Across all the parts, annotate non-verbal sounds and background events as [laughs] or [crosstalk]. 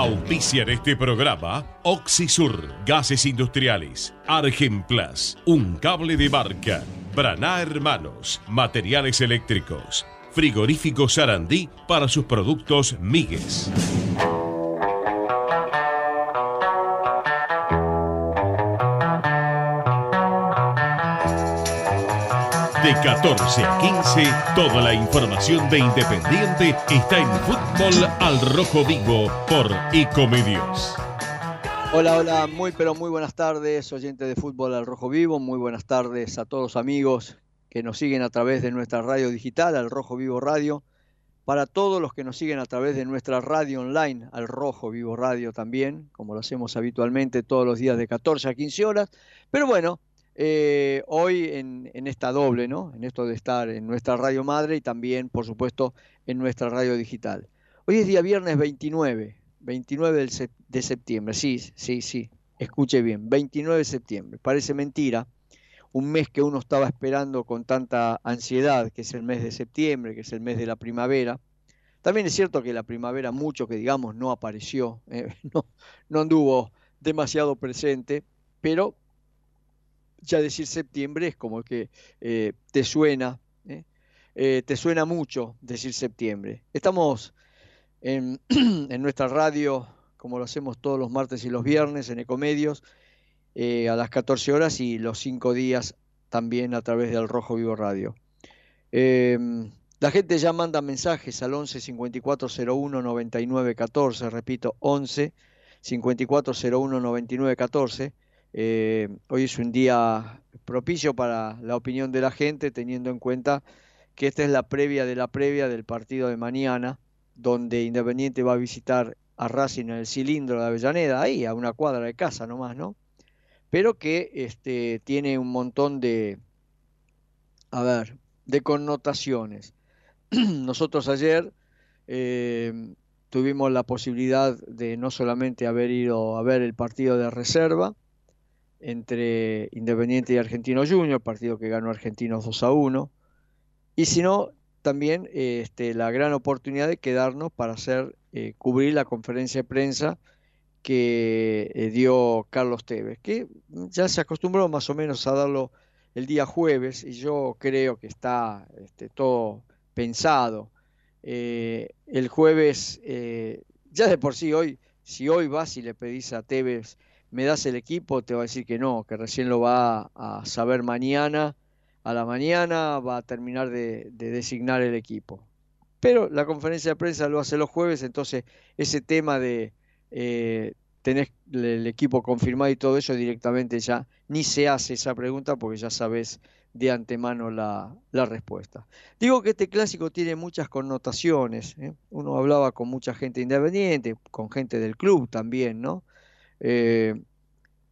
Auspician este programa Oxisur, Gases Industriales, Argenplas, Un Cable de Marca, Braná Hermanos, Materiales Eléctricos, Frigorífico Sarandí para sus productos Migues. De 14 a 15, toda la información de Independiente está en Fútbol al Rojo Vivo por Ecomedios. Hola, hola, muy pero muy buenas tardes, oyentes de Fútbol al Rojo Vivo, muy buenas tardes a todos amigos que nos siguen a través de nuestra radio digital, al Rojo Vivo Radio, para todos los que nos siguen a través de nuestra radio online, al Rojo Vivo Radio también, como lo hacemos habitualmente todos los días de 14 a 15 horas, pero bueno, eh, hoy en, esta doble, ¿no? En esto de estar en nuestra radio madre y también, por supuesto, en nuestra radio digital. Hoy es día viernes 29, 29 de septiembre, sí, sí, sí, escuche bien, 29 de septiembre, parece mentira, un mes que uno estaba esperando con tanta ansiedad, que es el mes de septiembre, que es el mes de la primavera. También es cierto que la primavera mucho que digamos no apareció, eh, [laughs] no, no anduvo demasiado presente, pero ya decir septiembre es como que eh, te suena, ¿eh? Eh, te suena mucho decir septiembre. Estamos en, [clears throat] nuestra radio, como lo hacemos todos los martes y los viernes en Ecomedios, a las 14 horas y los 5 días también a través del Rojo Vivo Radio. Em, la gente ya manda mensajes al 11 5401 99 14, repito, 11 5401 99 14 eh, hoy es un día propicio para la opinión de la gente, teniendo en cuenta que esta es la previa de la previa del partido de mañana, donde Independiente va a visitar a Racing en el cilindro de Avellaneda, ahí a una cuadra de casa nomás, ¿no? Pero que este, tiene un montón de, a ver, de connotaciones. [clears throat] Nosotros ayer eh, tuvimos la posibilidad de no solamente haber ido a ver el partido de reserva, entre Independiente y Argentino Junior, partido que ganó Argentinos 2 a 1, y si no, también este, la gran oportunidad de quedarnos para hacer eh, cubrir la conferencia de prensa que eh, dio Carlos Tevez, que ya se acostumbró más o menos a darlo el día jueves y yo creo que está este, todo pensado. Eh, el jueves, ya de por sí hoy, si hoy vas y le pedís a Tevez me das el equipo, te va a decir que no, que recién lo va a saber mañana, a la mañana va a terminar de, designar el equipo. Pero la conferencia de prensa lo hace los jueves, entonces ese tema de eh, tener el equipo confirmado y todo eso directamente ya ni se hace esa pregunta porque ya sabes de antemano la, respuesta. Digo que este clásico tiene muchas connotaciones. ¿eh? Uno hablaba con mucha gente independiente, con gente del club también, ¿no? Eh,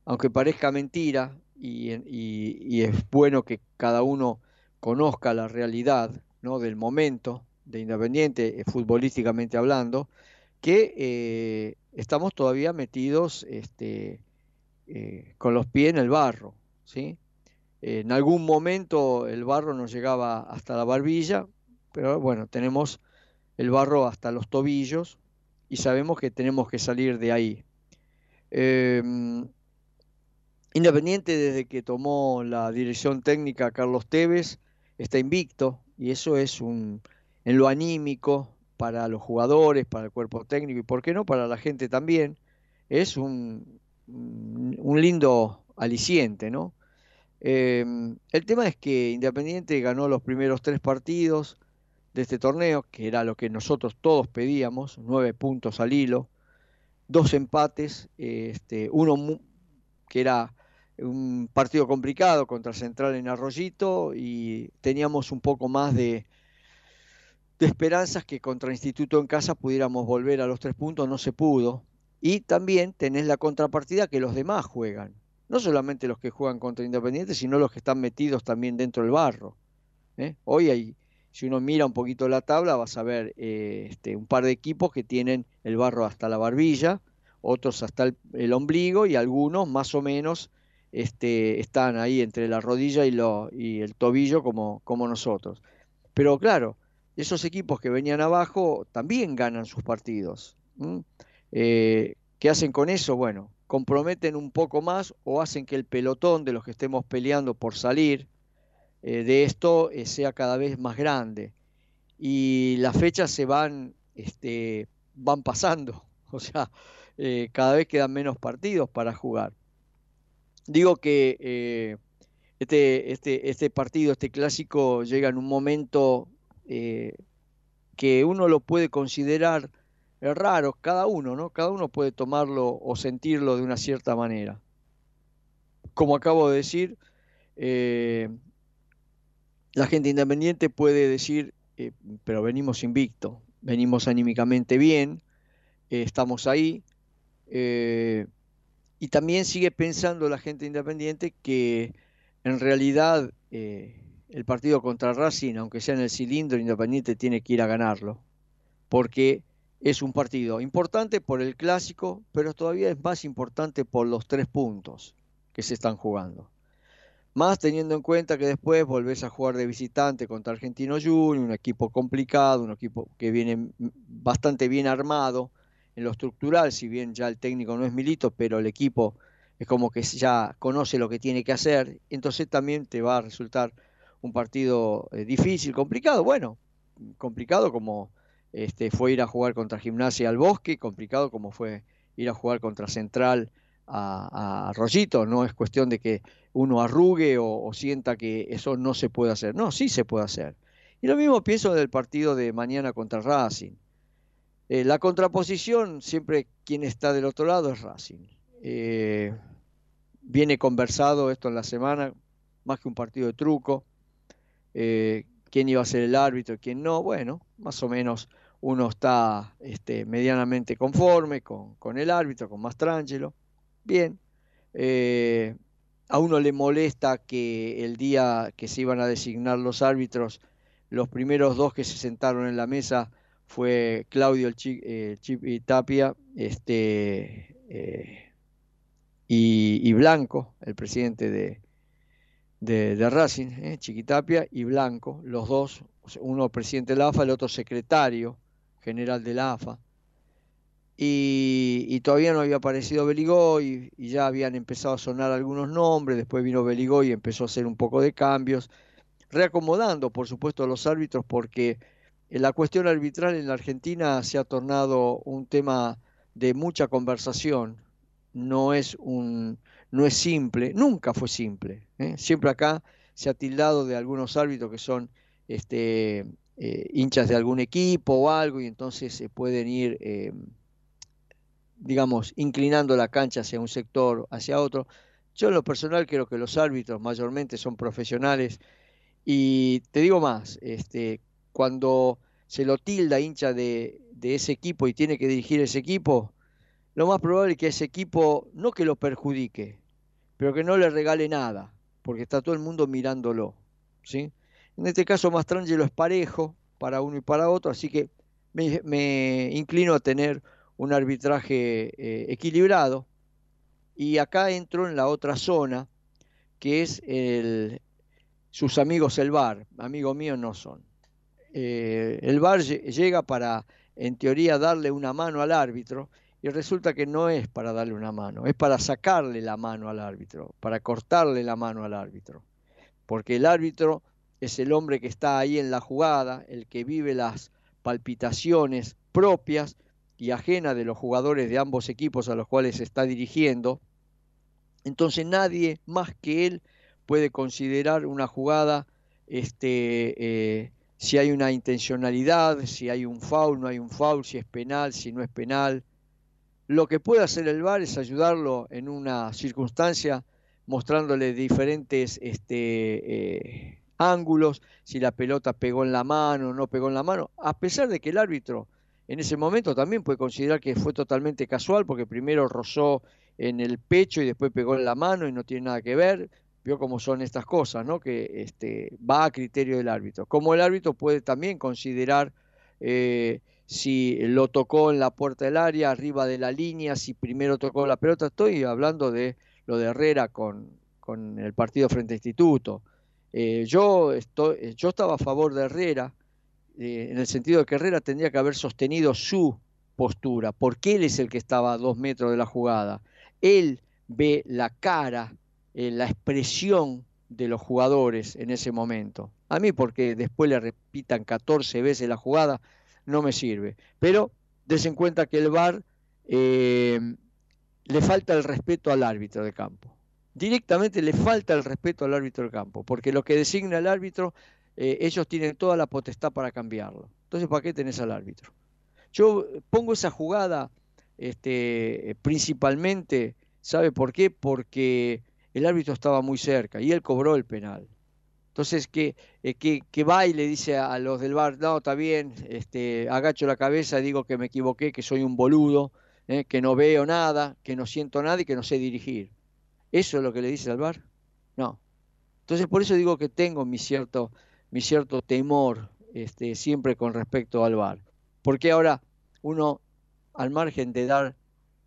aunque parezca mentira, y, es bueno que cada uno conozca la realidad ¿no? del momento de Independiente, eh, futbolísticamente hablando, que eh, estamos todavía metidos este, con los pies en el barro. ¿sí? en algún momento el barro nos llegaba hasta la barbilla, pero bueno, tenemos el barro hasta los tobillos y sabemos que tenemos que salir de ahí. Em, Independiente desde que tomó la dirección técnica Carlos Tevez está invicto y eso es un en lo anímico para los jugadores, para el cuerpo técnico y por qué no para la gente también es un, un lindo aliciente, ¿no? Em, el tema es que Independiente ganó los primeros tres partidos de este torneo, que era lo que nosotros todos pedíamos, nueve puntos al hilo, dos empates, este, uno que era un partido complicado contra Central en Arroyito y teníamos un poco más de, de esperanzas que contra Instituto en casa pudiéramos volver a los tres puntos, no se pudo. Y también tenés la contrapartida que los demás juegan, no solamente los que juegan contra Independiente, sino los que están metidos también dentro del barro. ¿eh? Hoy hay si uno mira un poquito la tabla, vas a ver eh, este, un par de equipos que tienen el barro hasta la barbilla, otros hasta el, ombligo y algunos más o menos este, están ahí entre la rodilla y, lo, y el tobillo como, como nosotros. Pero claro, esos equipos que venían abajo también ganan sus partidos. ¿Qué hacen con eso? Bueno, comprometen un poco más o hacen que el pelotón de los que estemos peleando por salir de esto sea cada vez más grande. Y las fechas se van, este, van pasando, [laughs] o sea, cada vez quedan menos partidos para jugar. Digo que este, este, este partido, este clásico, llega en un momento eh, que uno lo puede considerar raro, cada uno, ¿no? Cada uno puede tomarlo o sentirlo de una cierta manera. Como acabo de decir, eh, la gente independiente puede decir, eh, pero venimos invicto, venimos anímicamente bien, estamos ahí. y también sigue pensando la gente independiente que en realidad eh, el partido contra Racing, aunque sea en el cilindro, Independiente tiene que ir a ganarlo, porque es un partido importante por el clásico, pero todavía es más importante por los tres puntos que se están jugando. Más teniendo en cuenta que después volvés a jugar de visitante contra Argentino Junior, un equipo complicado, un equipo que viene bastante bien armado. En lo estructural, si bien ya el técnico no es Milito, pero el equipo es como que ya conoce lo que tiene que hacer, entonces también te va a resultar un partido eh, difícil, complicado, bueno, complicado como este, fue ir a jugar contra Gimnasia al Bosque, complicado como fue ir a jugar contra Central a, a no es cuestión de que uno arrugue o, sienta que eso no se puede hacer, no, sí se puede hacer. Y lo mismo pienso del partido de mañana contra Racing. Eh, la contraposición, siempre quien está del otro lado es Racing. Eh, viene conversado esto en la semana, más que un partido de truco. Eh, quién iba a ser el árbitro y quién no. Bueno, más o menos uno está este, medianamente conforme con, el árbitro, con Mastrangelo. Bien. A uno le molesta que el día que se iban a designar los árbitros, los primeros dos que se sentaron en la mesa fue Claudio el Tapia, este, y, Blanco, el presidente de, de, Racing, ¿eh? Chiquitapia, y Blanco, los dos, uno presidente de la AFA, el otro secretario general de la AFA. Y, todavía no había aparecido Beligoy y, ya habían empezado a sonar algunos nombres, después vino Beligoy y empezó a hacer un poco de cambios, reacomodando por supuesto a los árbitros porque la cuestión arbitral en la Argentina se ha tornado un tema de mucha conversación, no es, un, no es simple, nunca fue simple. ¿eh? Siempre acá se ha tildado de algunos árbitros que son este, eh, hinchas de algún equipo o algo y entonces se pueden ir, eh, digamos, inclinando la cancha hacia un sector, hacia otro. Yo en lo personal creo que los árbitros mayormente son profesionales y te digo más, este, cuando se lo tilda hincha de, de ese equipo y tiene que dirigir ese equipo, lo más probable es que ese equipo no que lo perjudique, pero que no le regale nada, porque está todo el mundo mirándolo. ¿sí? En este caso, Mastrangelo es parejo para uno y para otro, así que me, inclino a tener un arbitraje eh, equilibrado. Y acá entro en la otra zona, que es el, sus amigos el VAR. Amigos míos no son. Eh, el VAR llega para, en teoría, darle una mano al árbitro y resulta que no es para darle una mano, es para sacarle la mano al árbitro, para cortarle la mano al árbitro. Porque el árbitro es el hombre que está ahí en la jugada, el que vive las palpitaciones propias y ajenas de los jugadores de ambos equipos a los cuales está dirigiendo. Entonces nadie más que él puede considerar una jugada este, eh, si hay una intencionalidad, si hay un foul, no hay un foul, si es penal, si no es penal, lo que puede hacer el VAR es ayudarlo en una circunstancia mostrándole diferentes este, eh, ángulos, si la pelota pegó en la mano o no pegó en la mano, a pesar de que el árbitro en ese momento también puede considerar que fue totalmente casual porque primero rozó en el pecho y después pegó en la mano y no tiene nada que ver. Vio cómo son estas cosas, ¿no? Que este, va a criterio del árbitro. Como el árbitro puede también considerar eh, si lo tocó en la puerta del área, arriba de la línea, si primero tocó la pelota. Estoy hablando de lo de Herrera con, con el partido frente a Instituto. Eh, yo, estoy, yo estaba a favor de Herrera, eh, en el sentido de que Herrera tendría que haber sostenido su postura, porque él es el que estaba a dos metros de la jugada. Él ve la cara, eh, la expresión de los jugadores en ese momento. A mí porque después le repitan 14 veces la jugada, no me sirve. Pero des en cuenta que el VAR eh, le falta el respeto al árbitro de campo. Directamente le falta el respeto al árbitro de campo, porque lo que designa el árbitro, eh, ellos tienen toda la potestad para cambiarlo. Entonces, ¿para qué tenés al árbitro? Yo pongo esa jugada este, principalmente, ¿sabe por qué? Porque el árbitro estaba muy cerca y él cobró el penal. Entonces, que, eh, va y le dice a los del bar, no, está bien, este, agacho la cabeza, digo que me equivoqué, que soy un boludo, eh, que no veo nada, que no siento nada y que no sé dirigir. ¿Eso es lo que le dice al bar? No. Entonces, por eso digo que tengo mi cierto, mi cierto temor este, siempre con respecto al bar. Porque ahora uno, al margen de dar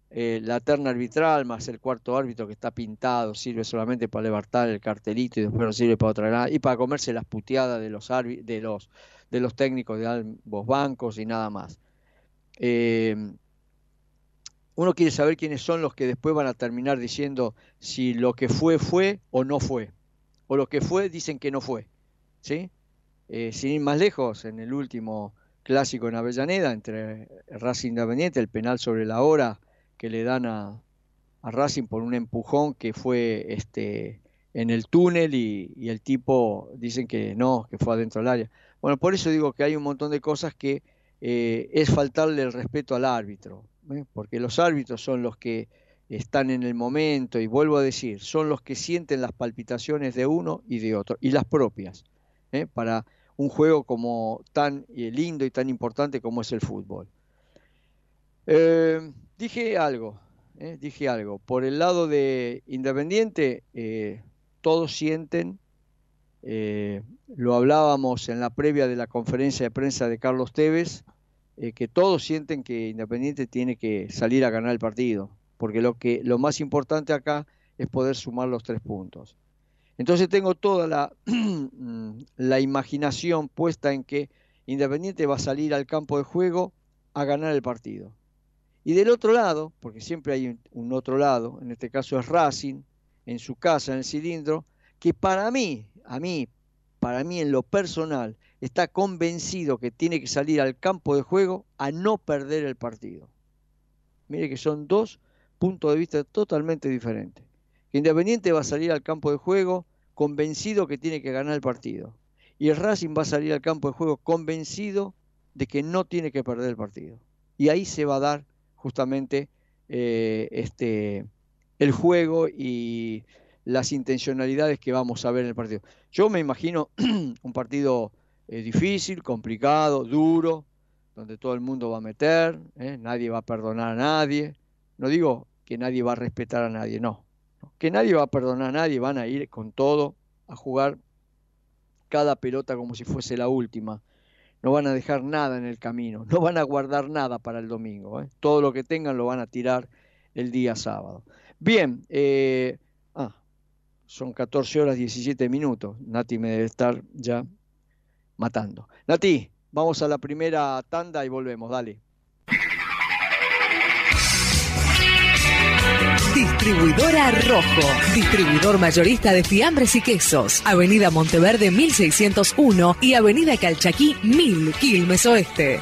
eh, la terna arbitral más el cuarto árbitro que está pintado, sirve solamente para levantar el cartelito y después no sirve para otra nada, y para comerse las puteadas de los, de los, de los técnicos de ambos bancos y nada más. Eh, uno quiere saber quiénes son los que después van a terminar diciendo si lo que fue fue o no fue, o lo que fue dicen que no fue. ¿Sí? Eh, sin ir más lejos, en el último clásico en Avellaneda, entre Racing Independiente, el penal sobre la hora, que le dan a, Racing por un empujón que fue este, en el túnel y, el tipo dicen que no, que fue adentro del área. Bueno, por eso digo que hay un montón de cosas que eh, es faltarle el respeto al árbitro, ¿eh? porque los árbitros son los que están en el momento y vuelvo a decir, son los que sienten las palpitaciones de uno y de otro, y las propias, ¿eh? para un juego como tan lindo y tan importante como es el fútbol. Dije algo, eh, dije algo. Por el lado de Independiente, eh, todos sienten, eh, lo hablábamos en la previa de la conferencia de prensa de Carlos Tevez, que todos sienten que Independiente tiene que salir a ganar el partido, porque lo, que, lo más importante acá es poder sumar los tres puntos. Entonces tengo toda [clears throat] la, imaginación puesta en que Independiente va a salir al campo de juego a ganar el partido. Y del otro lado, porque siempre hay un otro lado, en este caso es Racing, en su casa, en el cilindro, que para mí, a mí, para mí en lo personal, está convencido que tiene que salir al campo de juego a no perder el partido. Mire que son dos puntos de vista totalmente diferentes. Independiente va a salir al campo de juego convencido que tiene que ganar el partido. Y el Racing va a salir al campo de juego convencido de que no tiene que perder el partido. Y ahí se va a dar justamente eh, este, el juego y las intencionalidades que vamos a ver en el partido. Yo me imagino [clears throat] un partido eh, difícil, complicado, duro, donde todo el mundo va a meter, ¿eh? nadie va a perdonar a nadie. No digo que nadie va a respetar a nadie, no. Que nadie va a perdonar a nadie, van a ir con todo a jugar cada pelota como si fuese la última no van a dejar nada en el camino, no van a guardar nada para el domingo. ¿eh? Todo lo que tengan lo van a tirar el día sábado. Bien, eh, ah, son 14 horas 17 minutos. Nati me debe estar ya matando. Nati, vamos a la primera tanda y volvemos, dale. Distribuidora Rojo, distribuidor mayorista de fiambres y quesos. Avenida Monteverde 1601 y Avenida Calchaquí 1000, Quilmes Oeste.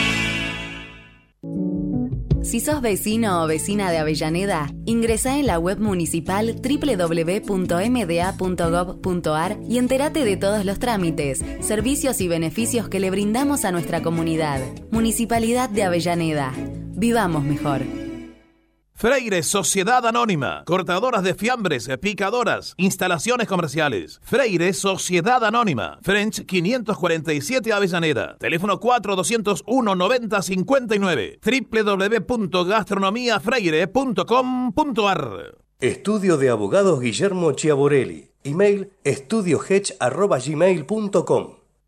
Si sos vecino o vecina de Avellaneda, ingresa en la web municipal www.mda.gov.ar y entérate de todos los trámites, servicios y beneficios que le brindamos a nuestra comunidad. Municipalidad de Avellaneda. Vivamos mejor. Freire Sociedad Anónima, cortadoras de fiambres, picadoras, instalaciones comerciales. Freire Sociedad Anónima, French 547 Avellaneda, teléfono 4201 9059, www.gastronomiafreire.com.ar. Estudio de Abogados Guillermo Chiaborelli, email estudiohedge.gmail.com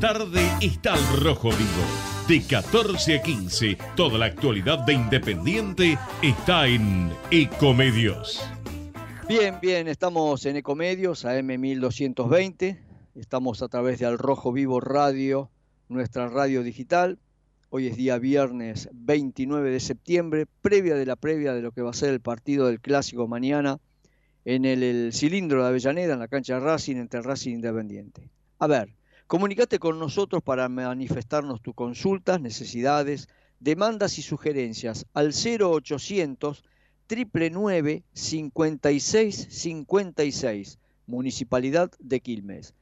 Tarde está al rojo vivo. De 14 a 15, toda la actualidad de Independiente está en Ecomedios. Bien, bien, estamos en Ecomedios, AM 1220. Estamos a través de Al Rojo Vivo Radio, nuestra radio digital. Hoy es día viernes 29 de septiembre, previa de la previa de lo que va a ser el partido del Clásico mañana en el, el cilindro de Avellaneda, en la cancha Racing, entre Racing Independiente. A ver, Comunicate con nosotros para manifestarnos tus consultas, necesidades, demandas y sugerencias al 0800 999 56 56, Municipalidad de Quilmes.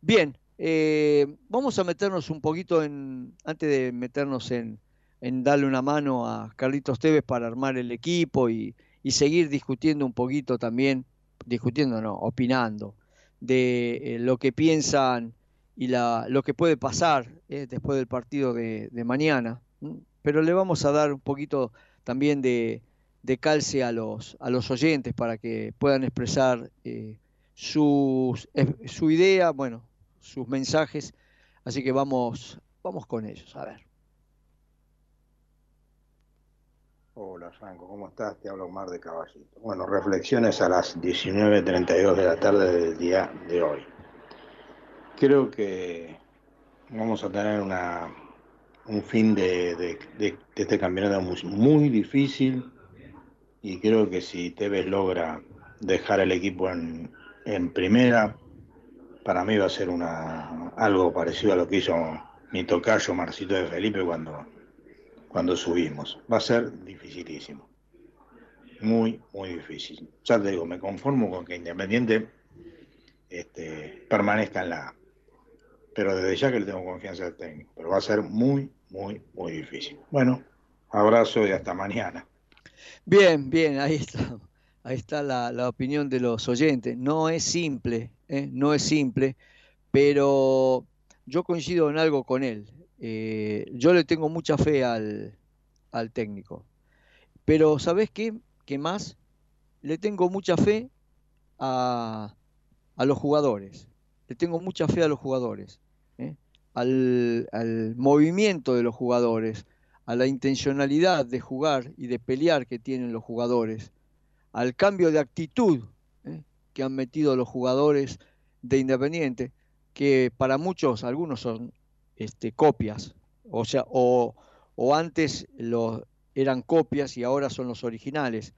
Bien, eh, vamos a meternos un poquito en, antes de meternos en, en darle una mano a Carlitos Tevez para armar el equipo y, y seguir discutiendo un poquito también, discutiendo no, opinando, de eh, lo que piensan y la, lo que puede pasar eh, después del partido de, mañana. Pero le vamos a dar un poquito también de, calce a los, a los oyentes para que puedan expresar eh, sus, su idea, bueno, sus mensajes. Así que vamos, vamos con ellos, a ver. Hola Franco, ¿cómo estás? Te hablo Omar de Caballito. Bueno, reflexiones a las 19.32 de la tarde del día de hoy. Creo que vamos a tener un fin de, este campeonato muy, difícil y creo que si Tevez logra dejar el equipo en, primera, para mí va a ser algo parecido a lo que hizo mi tocayo Marcito de Felipe cuando, cuando subimos. Va a ser dificilísimo. Muy, muy difícil. Ya te digo, me conformo con que Independiente este, permanezca en la pero desde ya que le tengo confianza al técnico. Pero va a ser muy, muy, muy difícil. Bueno, abrazo y hasta mañana. Bien, bien, ahí está. Ahí está la, la opinión de los oyentes. No es simple, ¿eh? no es simple, pero yo coincido en algo con él. Eh, yo le tengo mucha fe al, al técnico. Pero ¿sabes qué? ¿Qué más? Le tengo mucha fe a, a los jugadores. Le tengo mucha fe a los jugadores al, al, movimiento de los jugadores, a la intencionalidad de jugar y de pelear que tienen los jugadores, al cambio de actitud ¿eh? que han metido los jugadores de Independiente, que para muchos, algunos son este, copias, o sea, o, o antes los, eran copias y ahora son los originales,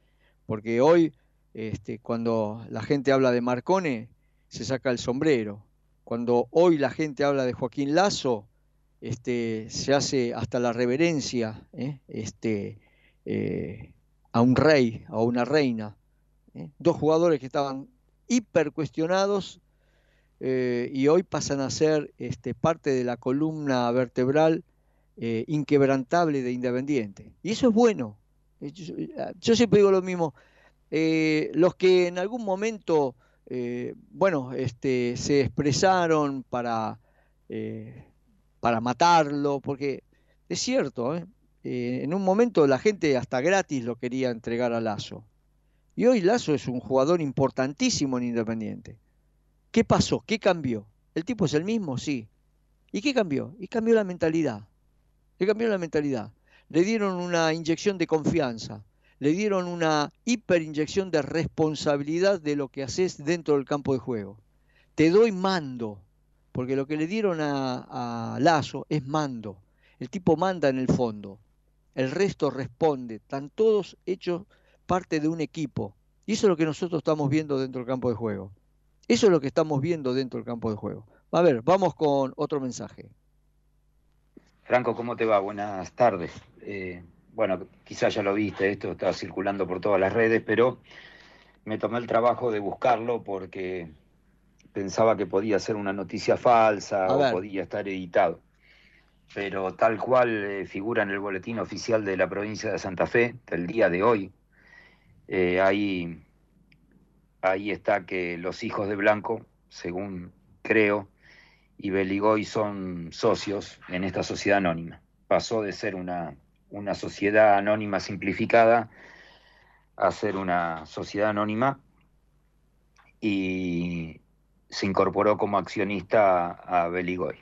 porque hoy este, cuando la gente habla de Marcone, se saca el sombrero. Cuando hoy la gente habla de Joaquín Lazo, este, se hace hasta la reverencia ¿eh? este, eh, a un rey, a una reina. ¿eh? Dos jugadores que estaban hiper cuestionados y hoy pasan a ser este, parte de la columna vertebral inquebrantable de Independiente. Y eso es bueno. Yo, siempre digo lo mismo. los que en algún momento, bueno, este, se expresaron para para matarlo, porque es cierto, ¿eh? Eh, en un momento la gente hasta gratis lo quería entregar a Lazo. Y hoy Lazo es un jugador importantísimo en Independiente. ¿Qué pasó? ¿Qué cambió? ¿El tipo es el mismo? Sí. ¿Y qué cambió? Y cambió la mentalidad. Le cambió la mentalidad. Le dieron una inyección de confianza. Le dieron una hiperinyección de responsabilidad de lo que haces dentro del campo de juego. Te doy mando porque lo que le dieron a, Lazo es mando. El tipo manda en el fondo, el resto responde, están todos hechos parte de un equipo. Y eso es lo que nosotros estamos viendo dentro del campo de juego. Eso es lo que estamos viendo dentro del campo de juego. A ver, vamos con otro mensaje. Franco, ¿cómo te va? Buenas tardes. Eh, bueno, quizás ya lo viste, esto está circulando por todas las redes, pero me tomé el trabajo de buscarlo porque pensaba que podía ser una noticia falsa o podía estar editado. Pero tal cual eh, figura en el boletín oficial de la provincia de Santa Fe del día de hoy, eh, ahí, ahí está que los hijos de Blanco, según creo, y Beligoy son socios en esta sociedad anónima. Pasó de ser una, una sociedad anónima simplificada a ser una sociedad anónima y, se incorporó como accionista a, Beligoy.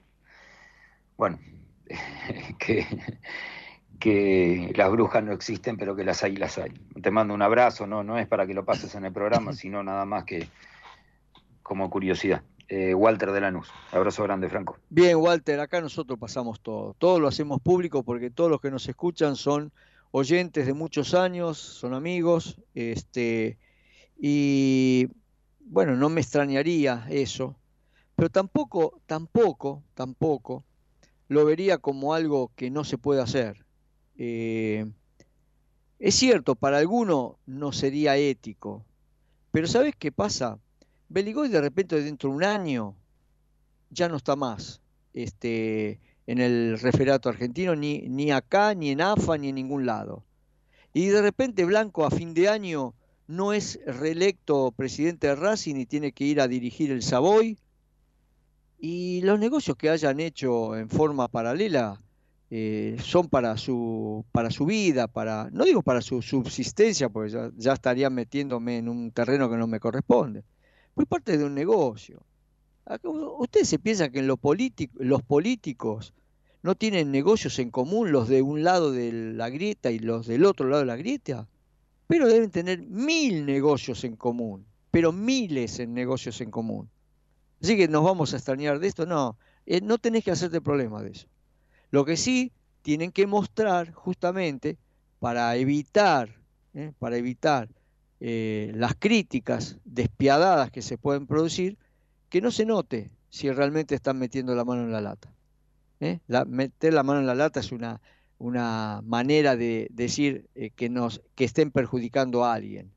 Bueno, [laughs] que, que las brujas no existen, pero que las hay, las hay. Te mando un abrazo, no, no es para que lo pases en el programa, [laughs] sino nada más que como curiosidad. Eh, Walter de Lanús. Abrazo grande, Franco. Bien, Walter, acá nosotros pasamos todo. Todo lo hacemos público porque todos los que nos escuchan son oyentes de muchos años, son amigos, este, y bueno, no me extrañaría eso, pero tampoco, tampoco, tampoco lo vería como algo que no se puede hacer. Eh, es cierto, para alguno no sería ético, pero ¿sabes qué pasa? Beligoy de repente dentro de un año ya no está más este, en el referato argentino, ni, ni acá, ni en AFA, ni en ningún lado. Y de repente Blanco a fin de año no es reelecto presidente de Racing y tiene que ir a dirigir el Savoy. Y los negocios que hayan hecho en forma paralela eh, son para su, para su vida, para, no digo para su subsistencia, porque ya, estaría metiéndome en un terreno que no me corresponde. Fue parte de un negocio. Ustedes se piensan que en los políticos no tienen negocios en común los de un lado de la grieta y los del otro lado de la grieta pero deben tener mil negocios en común, pero miles en negocios en común. Así que nos vamos a extrañar de esto, no, eh, no tenés que hacerte problema de eso. Lo que sí tienen que mostrar justamente para evitar, eh, para evitar eh, las críticas despiadadas que se pueden producir, que no se note si realmente están metiendo la mano en la lata. meter la mano en la lata es una una manera de decir eh, que, nos, que estén perjudicando a alguien.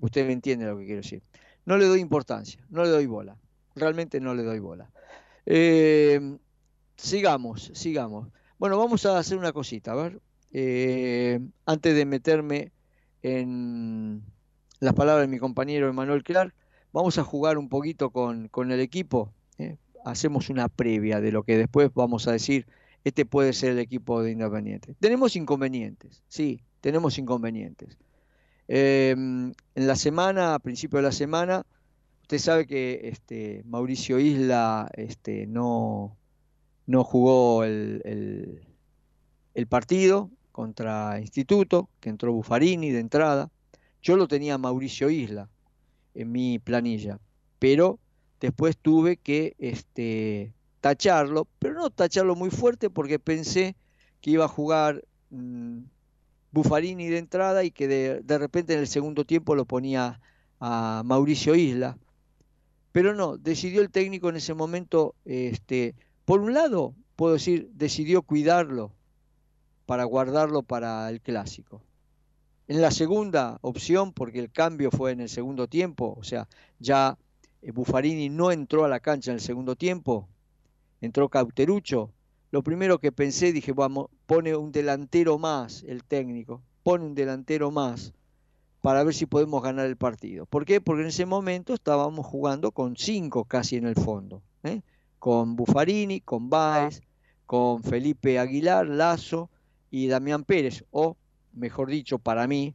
Usted me entiende lo que quiero decir. No le doy importancia, no le doy bola. Realmente no le doy bola. Eh, sigamos, sigamos. Bueno, vamos a hacer una cosita, a ver. Eh, antes de meterme en las palabras de mi compañero Emanuel Clark, vamos a jugar un poquito con, con el equipo. Hacemos una previa de lo que después vamos a decir este puede ser el equipo de Independiente. Tenemos inconvenientes, sí, tenemos inconvenientes. Em, en la semana, a principio de la semana, usted sabe que este, Mauricio Isla este, no, no jugó el, el, partido contra Instituto, que entró Buffarini de entrada. Yo lo tenía Mauricio Isla en mi planilla, pero después tuve que este, tacharlo, pero no tacharlo muy fuerte porque pensé que iba a jugar mm, Buffarini de entrada y que de, repente en el segundo tiempo lo ponía a Mauricio Isla. Pero no, decidió el técnico en ese momento, este, por un lado, puedo decir, decidió cuidarlo para guardarlo para el clásico. En la segunda opción, porque el cambio fue en el segundo tiempo, o sea, ya eh, Buffarini no entró a la cancha en el segundo tiempo, entró Cauterucho. Lo primero que pensé, dije, vamos, pone un delantero más el técnico, pone un delantero más para ver si podemos ganar el partido. ¿Por qué? Porque en ese momento estábamos jugando con cinco casi en el fondo, ¿eh? con Buffarini, con Baez, con Felipe Aguilar, Lazo y Damián Pérez, o mejor dicho, para mí,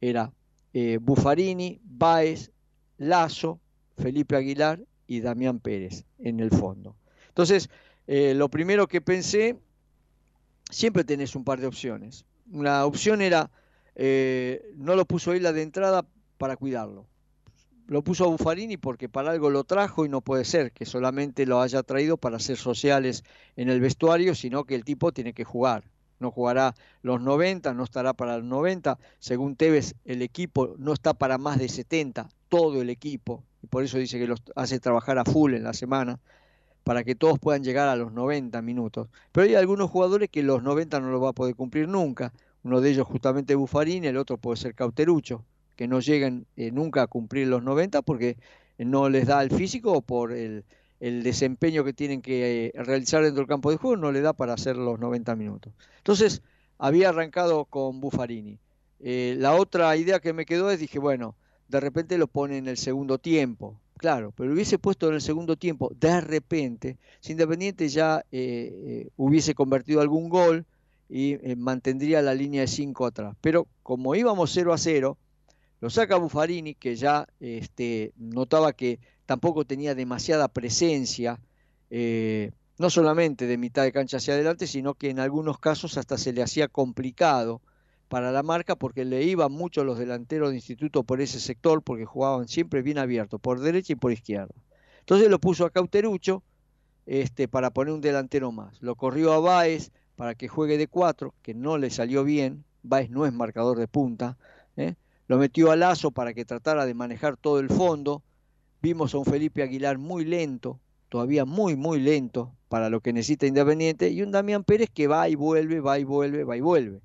era eh, Buffarini, Baez, Lazo, Felipe Aguilar y Damián Pérez en el fondo. Entonces, eh, lo primero que pensé, siempre tenés un par de opciones. Una opción era eh, no lo puso la de entrada para cuidarlo. Lo puso a Buffarini porque para algo lo trajo y no puede ser que solamente lo haya traído para ser sociales en el vestuario, sino que el tipo tiene que jugar. No jugará los 90, no estará para los 90. Según Tevez, el equipo no está para más de 70, todo el equipo. Y por eso dice que los hace trabajar a full en la semana para que todos puedan llegar a los 90 minutos. Pero hay algunos jugadores que los 90 no lo va a poder cumplir nunca uno de ellos justamente Buffarini, el otro puede ser Cauterucho, que no llegan eh, nunca a cumplir los 90 porque no les da el físico o por el, desempeño que tienen que eh, realizar dentro del campo de juego, no le da para hacer los 90 minutos. Entonces, había arrancado con Buffarini. Eh, la otra idea que me quedó es, dije, bueno, de repente lo pone en el segundo tiempo, claro, pero hubiese puesto en el segundo tiempo, de repente, si Independiente ya hubiese convertido algún gol, y eh, mantendría la línea de 5 atrás. Pero como íbamos 0 a 0, lo saca Buffarini, que ya este, notaba que tampoco tenía demasiada presencia, eh, no solamente de mitad de cancha hacia adelante, sino que en algunos casos hasta se le hacía complicado para la marca porque le iban mucho los delanteros de instituto por ese sector porque jugaban siempre bien abiertos, por derecha y por izquierda. Entonces lo puso a Cauterucho este, para poner un delantero más. Lo corrió a Baez, para que juegue de cuatro, que no le salió bien, Baez no es marcador de punta, ¿eh? lo metió a Lazo para que tratara de manejar todo el fondo, vimos a un Felipe Aguilar muy lento, todavía muy, muy lento para lo que necesita Independiente, y un Damián Pérez que va y vuelve, va y vuelve, va y vuelve.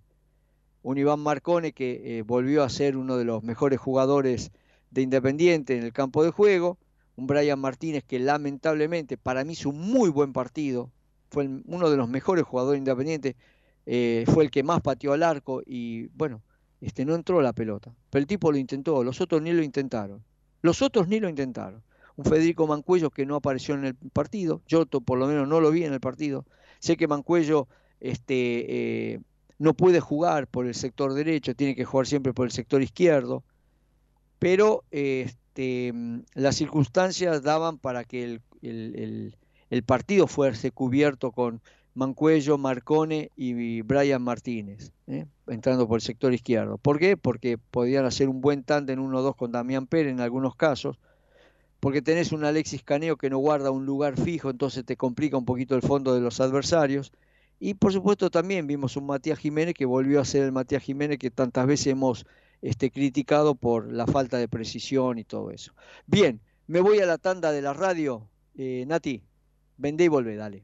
Un Iván Marcone que eh, volvió a ser uno de los mejores jugadores de Independiente en el campo de juego, un Brian Martínez que lamentablemente para mí hizo un muy buen partido, fue uno de los mejores jugadores independientes, eh, fue el que más pateó al arco y bueno, este, no entró la pelota. Pero el tipo lo intentó, los otros ni lo intentaron. Los otros ni lo intentaron. Un Federico Mancuello que no apareció en el partido, yo por lo menos no lo vi en el partido. Sé que Mancuello este, eh, no puede jugar por el sector derecho, tiene que jugar siempre por el sector izquierdo, pero este, las circunstancias daban para que el el partido fuese cubierto con Mancuello, Marcone y Brian Martínez, ¿eh? entrando por el sector izquierdo. ¿Por qué? Porque podían hacer un buen tándem 1-2 con Damián Pérez en algunos casos, porque tenés un Alexis Caneo que no guarda un lugar fijo, entonces te complica un poquito el fondo de los adversarios. Y por supuesto también vimos un Matías Jiménez que volvió a ser el Matías Jiménez que tantas veces hemos este, criticado por la falta de precisión y todo eso. Bien, me voy a la tanda de la radio. Eh, Nati. Vende y vuelve, dale.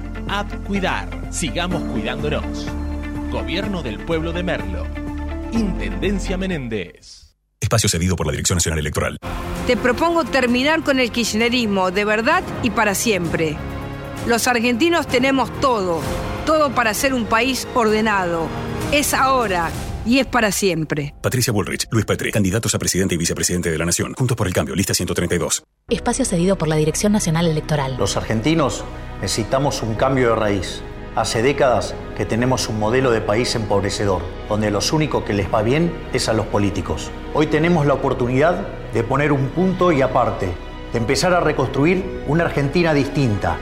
App Cuidar. Sigamos cuidándonos. Gobierno del Pueblo de Merlo. Intendencia Menéndez. Espacio cedido por la Dirección Nacional Electoral. Te propongo terminar con el kirchnerismo de verdad y para siempre. Los argentinos tenemos todo, todo para ser un país ordenado. Es ahora y es para siempre. Patricia Bullrich, Luis Petri, candidatos a presidente y vicepresidente de la Nación. Juntos por el cambio, lista 132. Espacio cedido por la Dirección Nacional Electoral. Los argentinos necesitamos un cambio de raíz. Hace décadas que tenemos un modelo de país empobrecedor, donde los únicos que les va bien es a los políticos. Hoy tenemos la oportunidad de poner un punto y aparte, de empezar a reconstruir una Argentina distinta,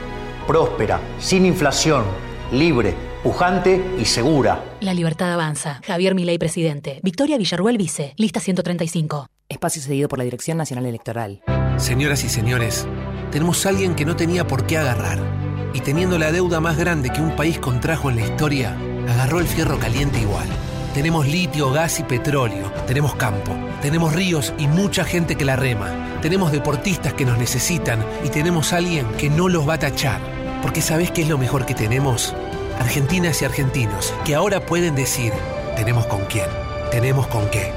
próspera, sin inflación, libre, pujante y segura. La libertad avanza. Javier Milei, presidente. Victoria Villarruel, vice. Lista 135. Espacio cedido por la Dirección Nacional Electoral. Señoras y señores, tenemos a alguien que no tenía por qué agarrar. Y teniendo la deuda más grande que un país contrajo en la historia, agarró el fierro caliente igual. Tenemos litio, gas y petróleo. Tenemos campo. Tenemos ríos y mucha gente que la rema. Tenemos deportistas que nos necesitan y tenemos a alguien que no los va a tachar. Porque ¿sabés qué es lo mejor que tenemos? Argentinas y argentinos que ahora pueden decir, tenemos con quién, tenemos con qué.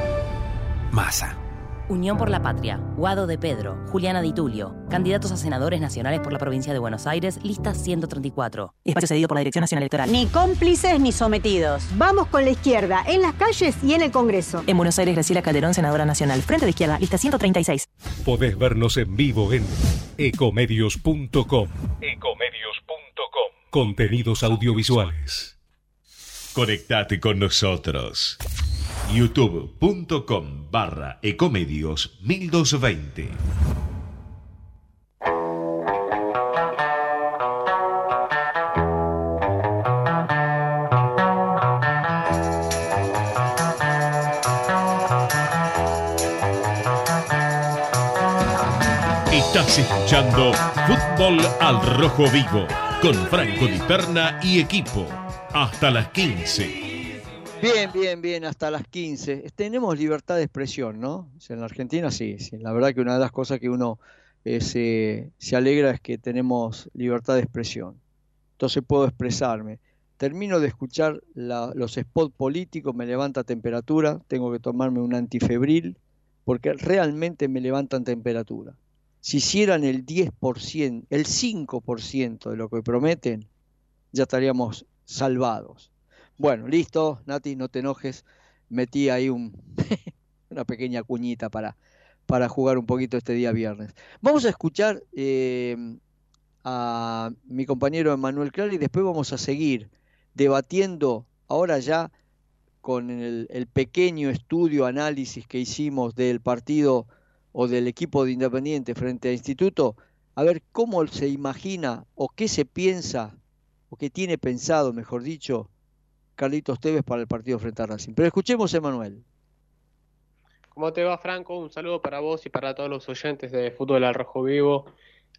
Masa. Unión por la Patria, Guado de Pedro, Juliana Di Tulio, candidatos a senadores nacionales por la provincia de Buenos Aires, lista 134. Espacio cedido por la Dirección Nacional Electoral. Ni cómplices ni sometidos. Vamos con la izquierda, en las calles y en el Congreso. En Buenos Aires, Graciela Calderón, senadora nacional. Frente de izquierda, lista 136. Podés vernos en vivo en ecomedios.com. Ecomedios.com. Contenidos audiovisuales. Conectate con nosotros. youtube.com barra ecomedios 1220. Estás escuchando Fútbol al Rojo Vivo con Franco Di Perna y equipo. Hasta las 15. Bien, bien, bien, hasta las 15. Tenemos libertad de expresión, ¿no? En la Argentina sí, sí. La verdad que una de las cosas que uno eh, se, alegra es que tenemos libertad de expresión. Entonces puedo expresarme. Termino de escuchar los spots políticos, me levanta temperatura, tengo que tomarme un antifebril, porque realmente me levantan temperatura. Si hicieran el 10%, el 5% de lo que prometen, ya estaríamos salvados. Bueno, listo, Nati, no te enojes. Metí ahí un, [laughs] una pequeña cuñita para, para jugar un poquito este día viernes. Vamos a escuchar eh, a mi compañero Emanuel Clar y después vamos a seguir debatiendo ahora ya con el, el pequeño estudio, análisis que hicimos del partido o del equipo de Independiente frente a Instituto, a ver cómo se imagina o qué se piensa o qué tiene pensado, mejor dicho, Carlitos Tevez para el partido frente a Racing. Pero escuchemos Emanuel. ¿Cómo te va, Franco? Un saludo para vos y para todos los oyentes de Fútbol al Rojo Vivo.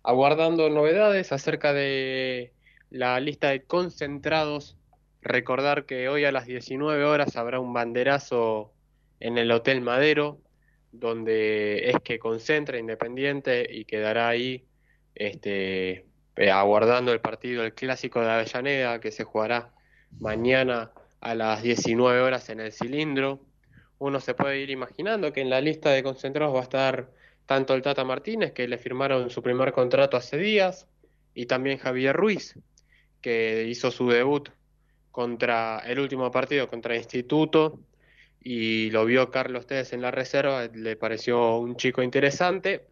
Aguardando novedades acerca de la lista de concentrados. Recordar que hoy a las 19 horas habrá un banderazo en el Hotel Madero, donde es que concentra Independiente y quedará ahí este, eh, aguardando el partido, el clásico de Avellaneda, que se jugará mañana a las 19 horas en el cilindro. Uno se puede ir imaginando que en la lista de concentrados va a estar tanto el Tata Martínez, que le firmaron su primer contrato hace días, y también Javier Ruiz, que hizo su debut contra el último partido contra Instituto, y lo vio Carlos Tevez en la reserva, le pareció un chico interesante.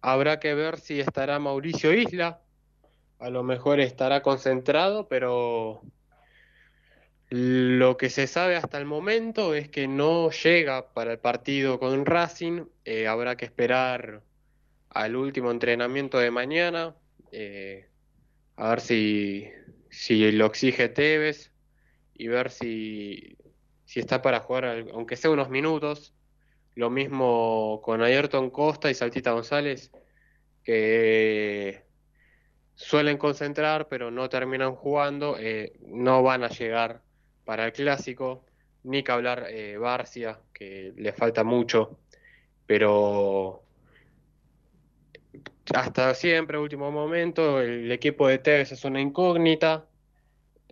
Habrá que ver si estará Mauricio Isla, a lo mejor estará concentrado, pero lo que se sabe hasta el momento es que no llega para el partido con Racing. eh, habrá que esperar al último entrenamiento de mañana. eh, a ver si, si lo exige Tevez y ver si, si está para jugar, aunque sea unos minutos. Lo mismo con Ayrton Costa y Saltita González, que suelen concentrar, pero no terminan jugando. eh, no van a llegar para el clásico, ni que hablar eh, Barcia, que le falta mucho, pero hasta siempre, último momento, el equipo de Tevez es una incógnita,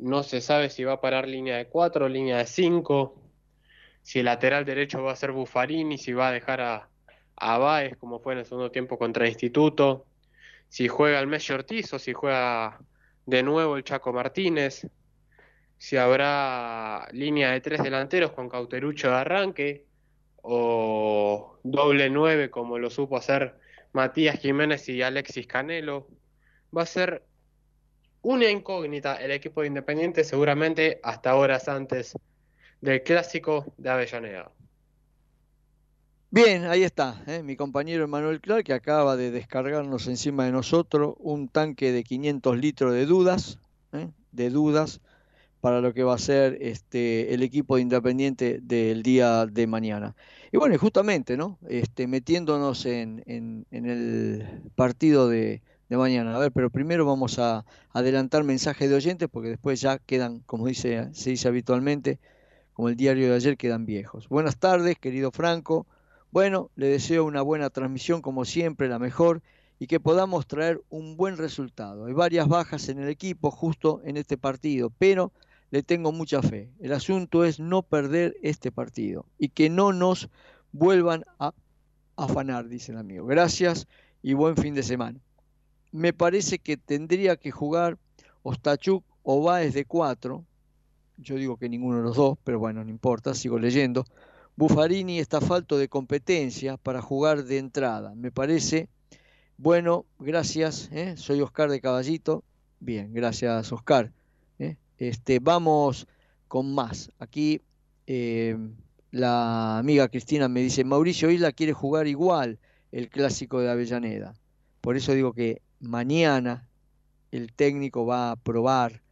no se sabe si va a parar línea de 4 línea de 5, si el lateral derecho va a ser Buffarini, si va a dejar a, a Baez como fue en el segundo tiempo contra Instituto, si juega el Messi Ortiz o si juega de nuevo el Chaco Martínez, si habrá línea de tres delanteros con Cauterucho de arranque o doble nueve como lo supo hacer Matías Jiménez y Alexis Canelo. Va a ser una incógnita el equipo de Independiente seguramente hasta horas antes del clásico de Avellaneda. Bien, ahí está, ¿eh? mi compañero Manuel Clark que acaba de descargarnos encima de nosotros un tanque de 500 litros de dudas, ¿eh? de dudas para lo que va a ser este, el equipo de Independiente del día de mañana. Y bueno, justamente, ¿no? Este, metiéndonos en, en, el partido de, de, mañana. A ver, pero primero vamos a adelantar mensajes de oyentes porque después ya quedan, como dice, se dice habitualmente, como el diario de ayer, quedan viejos. Buenas tardes, querido Franco. Bueno, le deseo una buena transmisión como siempre, la mejor, y que podamos traer un buen resultado. Hay varias bajas en el equipo justo en este partido, pero le tengo mucha fe. El asunto es no perder este partido y que no nos vuelvan a afanar, dice el amigo. Gracias y buen fin de semana. Me parece que tendría que jugar Ostachuk o Baez de 4. Yo digo que ninguno de los dos, pero bueno, no importa, sigo leyendo. Buffarini está falto de competencia para jugar de entrada. Me parece, bueno, gracias. ¿eh? Soy Oscar de Caballito. Bien, gracias Oscar. Este, vamos con más. Aquí eh, la amiga Cristina me dice, Mauricio Isla quiere jugar igual el clásico de Avellaneda. Por eso digo que mañana el técnico va a probar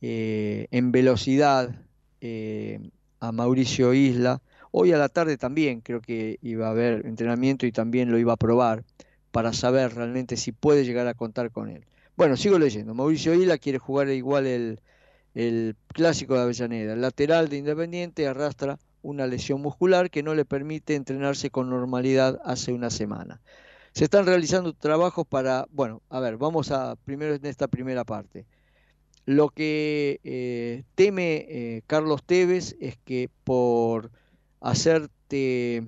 eh, en velocidad eh, a Mauricio Isla. Hoy a la tarde también creo que iba a haber entrenamiento y también lo iba a probar para saber realmente si puede llegar a contar con él. Bueno, sigo leyendo. Mauricio Isla quiere jugar igual el, el clásico de Avellaneda. El lateral de Independiente arrastra una lesión muscular que no le permite entrenarse con normalidad hace una semana. Se están realizando trabajos para, bueno, a ver, vamos a primero en esta primera parte. Lo que eh, teme eh, Carlos Tevez es que por hacerte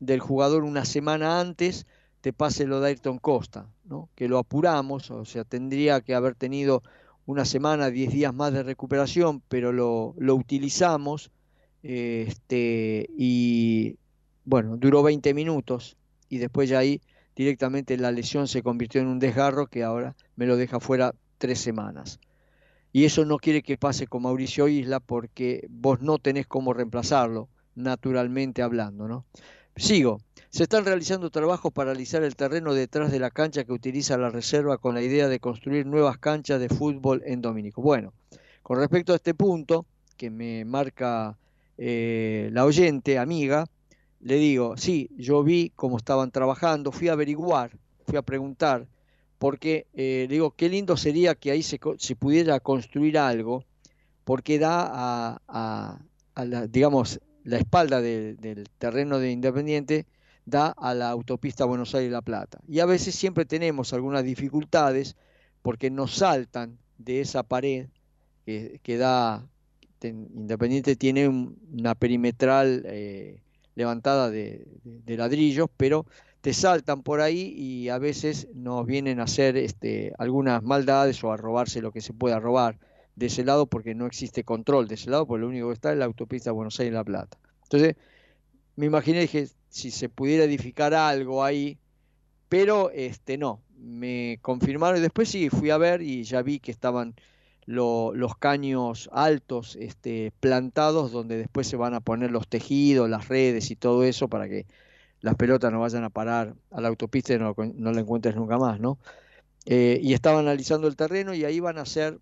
del jugador una semana antes te pase lo de Ayrton Costa, ¿no? que lo apuramos, o sea, tendría que haber tenido una semana, 10 días más de recuperación, pero lo, lo utilizamos este, y bueno, duró 20 minutos y después ya ahí directamente la lesión se convirtió en un desgarro que ahora me lo deja fuera tres semanas. Y eso no quiere que pase con Mauricio Isla porque vos no tenés cómo reemplazarlo, naturalmente hablando, ¿no? Sigo. Se están realizando trabajos para alisar el terreno detrás de la cancha que utiliza la reserva con la idea de construir nuevas canchas de fútbol en Domínico. Bueno, con respecto a este punto que me marca eh, la oyente, amiga, le digo, sí, yo vi cómo estaban trabajando, fui a averiguar, fui a preguntar, porque eh, digo, qué lindo sería que ahí se, pudiera construir algo, porque da a, a, la, digamos, la espalda del terreno de Independiente da a la autopista Buenos Aires-La Plata. Y a veces siempre tenemos algunas dificultades porque nos saltan de esa pared que, da, Independiente tiene una perimetral eh, levantada de, ladrillos, pero te saltan por ahí y a veces nos vienen a hacer este, algunas maldades o a robarse lo que se pueda robar de ese lado porque no existe control de ese lado, porque lo único que está es la autopista Buenos Aires-La Plata. Entonces, me imaginé, dije, si se pudiera edificar algo ahí, pero este no, me confirmaron y después sí, fui a ver y ya vi que estaban los caños altos este, plantados donde después se van a poner los tejidos, las redes y todo eso para que las pelotas no vayan a parar a la autopista y no, no la encuentres nunca más, ¿no? Eh, y estaban analizando el terreno y ahí van a hacer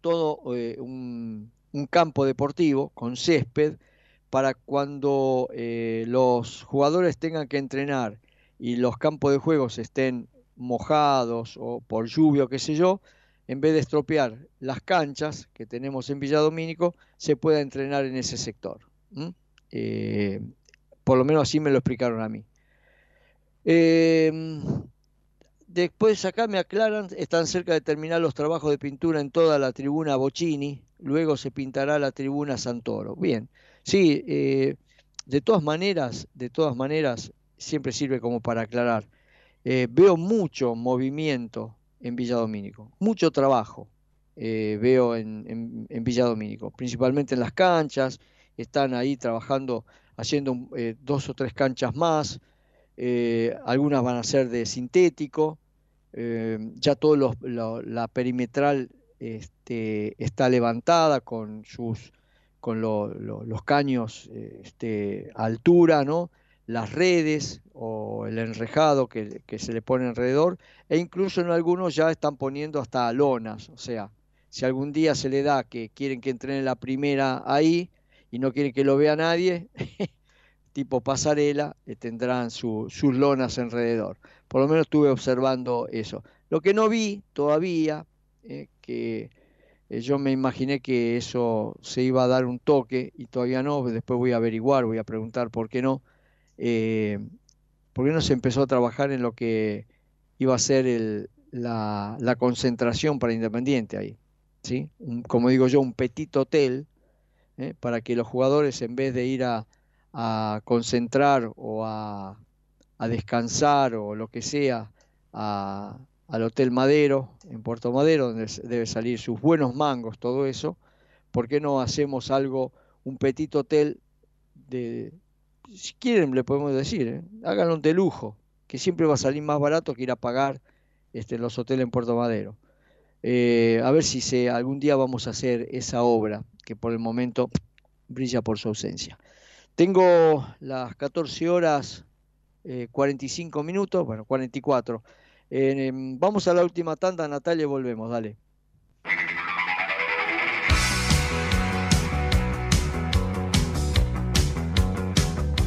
todo eh, un, un campo deportivo con césped para cuando eh, los jugadores tengan que entrenar y los campos de juegos estén mojados o por lluvia o qué sé yo, en vez de estropear las canchas que tenemos en Villa Domínico, se pueda entrenar en ese sector. Eh, por lo menos así me lo explicaron a mí. Em, después acá me aclaran, están cerca de terminar los trabajos de pintura en toda la tribuna Bocini, luego se pintará la tribuna Santoro. Bien, Sí, eh, de todas maneras, de todas maneras, siempre sirve como para aclarar. Eh, veo mucho movimiento en Villa Domínico, mucho trabajo eh, veo en, en, Villa Domínico, principalmente en las canchas, están ahí trabajando, haciendo dos o tres canchas más, algunas van a ser de sintético, ya todo la perimetral este, está levantada con sus con los caños este, altura, ¿no? Las redes o el enrejado que, se le pone alrededor, e incluso en algunos ya están poniendo hasta lonas, o sea, si algún día se le da que quieren que entrene la primera ahí y no quieren que lo vea nadie, [laughs] tipo pasarela, eh, tendrán sus lonas alrededor. Por lo menos estuve observando eso. Lo que no vi todavía, eh, que eh, yo me imaginé que eso se iba a dar un toque y todavía no, después voy a averiguar, voy a preguntar por qué no. Eh, ¿Por qué no se empezó a trabajar en lo que iba a ser la, concentración para Independiente ahí? ¿sí? como digo yo, un petit hotel ¿eh? para que los jugadores en vez de ir a, concentrar o a, descansar o lo que sea al Hotel Madero, en Puerto Madero, donde debe salir sus buenos mangos, todo eso, ¿por qué no hacemos algo, un petit hotel de, si quieren le podemos decir, ¿eh? háganlo de lujo, que siempre va a salir más barato que ir a pagar este, los hoteles en Puerto Madero. Eh, a ver si se, algún día vamos a hacer esa obra, que por el momento brilla por su ausencia. Tengo las 14 horas 45 eh, minutos, bueno, 44. Em, vamos a la última tanda, Natalia, y volvemos, dale.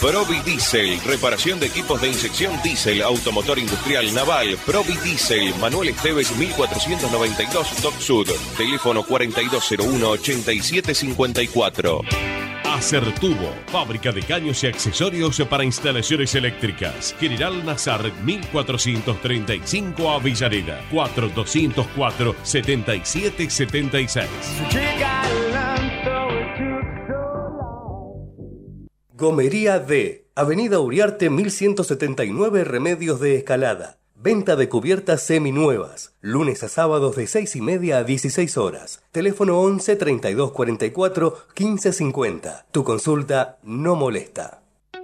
Provi Diesel, reparación de equipos de inyección diésel, automotor industrial naval. Provi Diesel, Manuel Esteves 1492 Doc Sud, teléfono 4201-8754. Acertubo, fábrica de caños y accesorios para instalaciones eléctricas. General Nazar 1435 Avellaneda, 4204 Gomería D, Avenida Uriarte 1179 Remedios de Escalada. Venta de cubiertas seminuevas. Lunes a sábados de 6 y media a 16 horas. Teléfono 11 32 44 15 50. Tu consulta no molesta.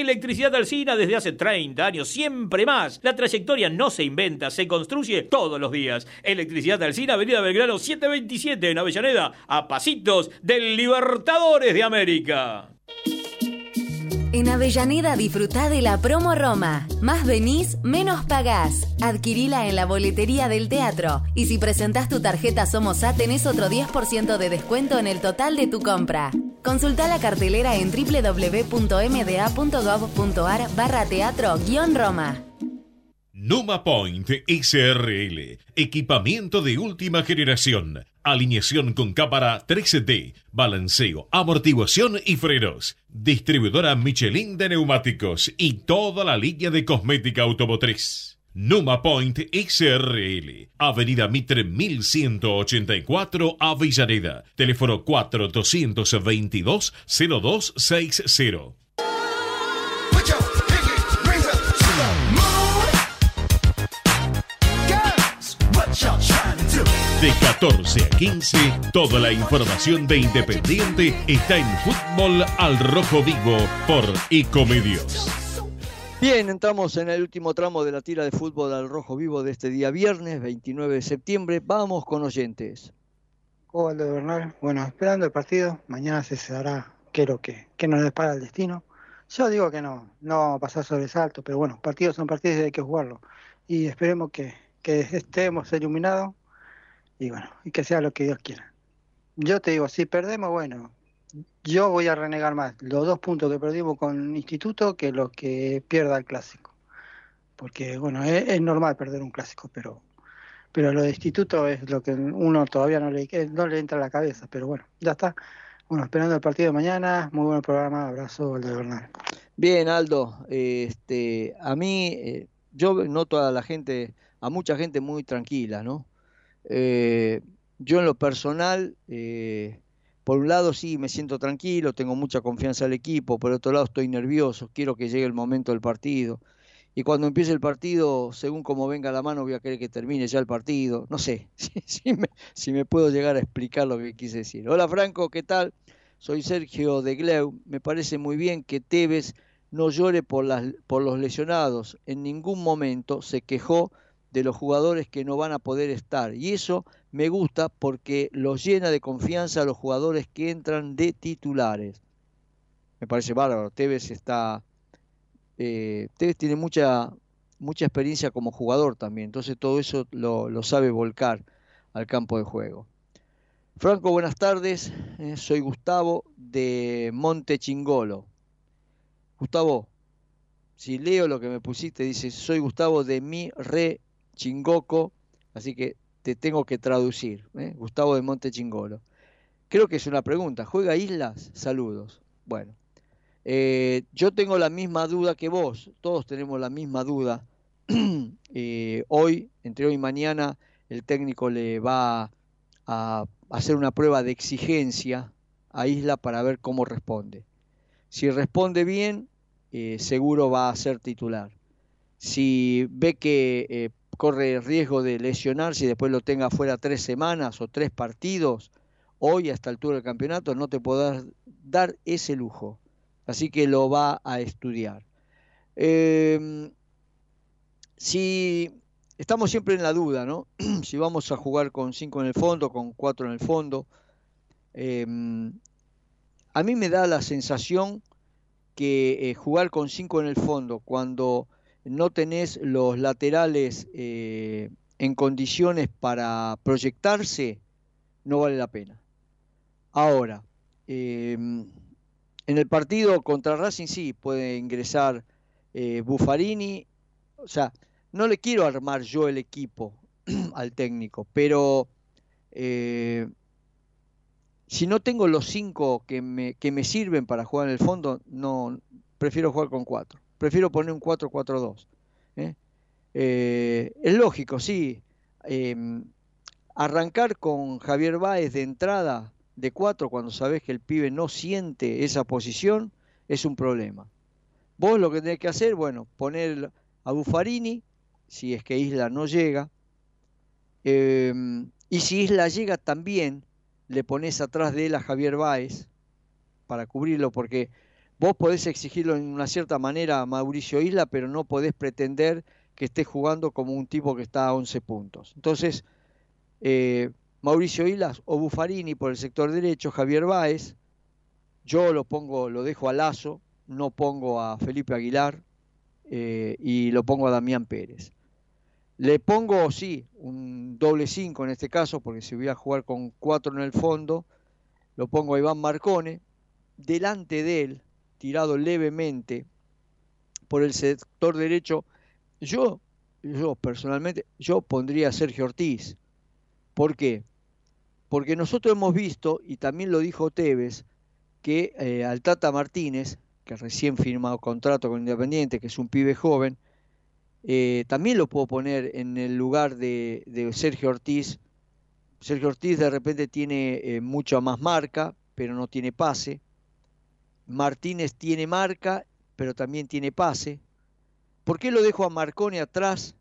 Electricidad Alcina desde hace 30 años, siempre más. La trayectoria no se inventa, se construye todos los días. Electricidad Alcina, Avenida Belgrano 727 en Avellaneda, a pasitos del Libertadores de América. En Avellaneda disfruta de la promo Roma. Más venís, menos pagás. Adquirila en la boletería del teatro. Y si presentás tu tarjeta Somosa, tenés otro 10% de descuento en el total de tu compra. Consulta la cartelera en www.mda.gov.ar barra teatro-roma. Numa Point SRL. Equipamiento de última generación. Alineación con cámara 3D, balanceo, amortiguación y frenos. Distribuidora Michelin de neumáticos y toda la línea de cosmética automotriz. Numa Point XRL, Avenida Mitre 1184, Avellaneda. Teléfono 4222 0260. De 14 a 15, toda la información de Independiente está en Fútbol al Rojo Vivo por Ecomedios. Bien, entramos en el último tramo de la tira de fútbol al rojo vivo de este día viernes 29 de septiembre. Vamos con oyentes. Hola, Bernal. Bueno, esperando el partido. Mañana se es lo que, qué nos depara el destino. Yo digo que no, no pasar sobresalto, pero bueno, partidos son partidos y hay que jugarlo. Y esperemos que, que estemos iluminados y bueno, y que sea lo que Dios quiera. Yo te digo, si perdemos, bueno, yo voy a renegar más los dos puntos que perdimos con Instituto que los que pierda el clásico. Porque bueno, es, normal perder un clásico, pero pero lo de Instituto es lo que uno todavía no le, no le entra a la cabeza, pero bueno, ya está. Bueno, esperando el partido de mañana, muy buen programa, abrazo, Aldo Bernal. Bien, Aldo, este, a mí, eh, yo noto a la gente, a mucha gente muy tranquila, ¿no? Eh, yo en lo personal, eh, por un lado sí me siento tranquilo, tengo mucha confianza al equipo, por otro lado estoy nervioso, quiero que llegue el momento del partido. Y cuando empiece el partido, según como venga la mano, voy a querer que termine ya el partido. No sé [laughs] si, me, puedo llegar a explicar lo que quise decir. Hola Franco, ¿qué tal? Soy Sergio de Gleu. Me parece muy bien que Tevez no llore por los lesionados. En ningún momento se quejó de los jugadores que no van a poder estar. Y eso me gusta porque los llena de confianza a los jugadores que entran de titulares. Me parece bárbaro. Tevez está. Eh, Tevez tiene mucha, mucha experiencia como jugador también. Entonces todo eso lo, lo sabe volcar al campo de juego. Franco, buenas tardes. Eh, soy Gustavo de Monte Chingolo. Gustavo, si leo lo que me pusiste, dice, soy Gustavo de mi re Chingoco, así que te tengo que traducir. ¿eh? Gustavo de Monte Chingolo. Creo que es una pregunta. ¿Juega Islas? Saludos. Bueno, eh, yo tengo la misma duda que vos. Todos tenemos la misma duda. [clears throat] eh, hoy, entre hoy y mañana, el técnico le va a hacer una prueba de exigencia a Isla para ver cómo responde. Si responde bien, seguro va a ser titular. Si ve que corre riesgo de lesionarse y después lo tenga fuera tres semanas o tres partidos, hoy hasta el altura del campeonato no te podrás dar ese lujo. Así que lo va a estudiar. Eh, si estamos siempre en la duda, ¿no? [clears throat] si vamos a jugar con cinco en el fondo, con cuatro en el fondo. Eh, a mí me da la sensación que eh, jugar con cinco en el fondo, cuando no tenés los laterales eh, en condiciones para proyectarse, no vale la pena. Ahora, eh, en el partido contra Racing sí puede ingresar eh, Buffarini, o sea, no le quiero armar yo el equipo [clears throat] al técnico, pero eh, si no tengo los cinco que me, que me sirven para jugar en el fondo, no prefiero jugar con cuatro. Prefiero poner un 4-4-2. ¿eh? Eh, es lógico, sí. Eh, arrancar con Javier Báez de entrada de cuatro cuando sabes que el pibe no siente esa posición es un problema. Vos lo que tenés que hacer, bueno, poner a Buffarini, si es que Isla no llega, eh, y si Isla llega también, le pones atrás de él a Javier Báez para cubrirlo, porque vos podés exigirlo en una cierta manera a Mauricio Isla, pero no podés pretender que esté jugando como un tipo que está a 11 puntos. Entonces, eh, Mauricio Islas o Buffarini por el sector derecho, Javier Báez, yo lo pongo, lo dejo a Lazo, no pongo a Felipe Aguilar eh, y lo pongo a Damián Pérez. Le pongo, sí, un doble 5 en este caso, porque si voy a jugar con 4 en el fondo, lo pongo a Iván Marcone, delante de él, tirado levemente por el sector derecho, yo, yo personalmente, yo pondría a Sergio Ortiz. ¿Por qué? Porque nosotros hemos visto, y también lo dijo Tevez, que eh, al Tata Martínez, que recién firmado contrato con Independiente, que es un pibe joven, eh, también lo puedo poner en el lugar de, de, Sergio Ortiz. Sergio Ortiz de repente tiene eh, mucha más marca, pero no tiene pase. Martínez tiene marca, pero también tiene pase. ¿Por qué lo dejo a Marcone atrás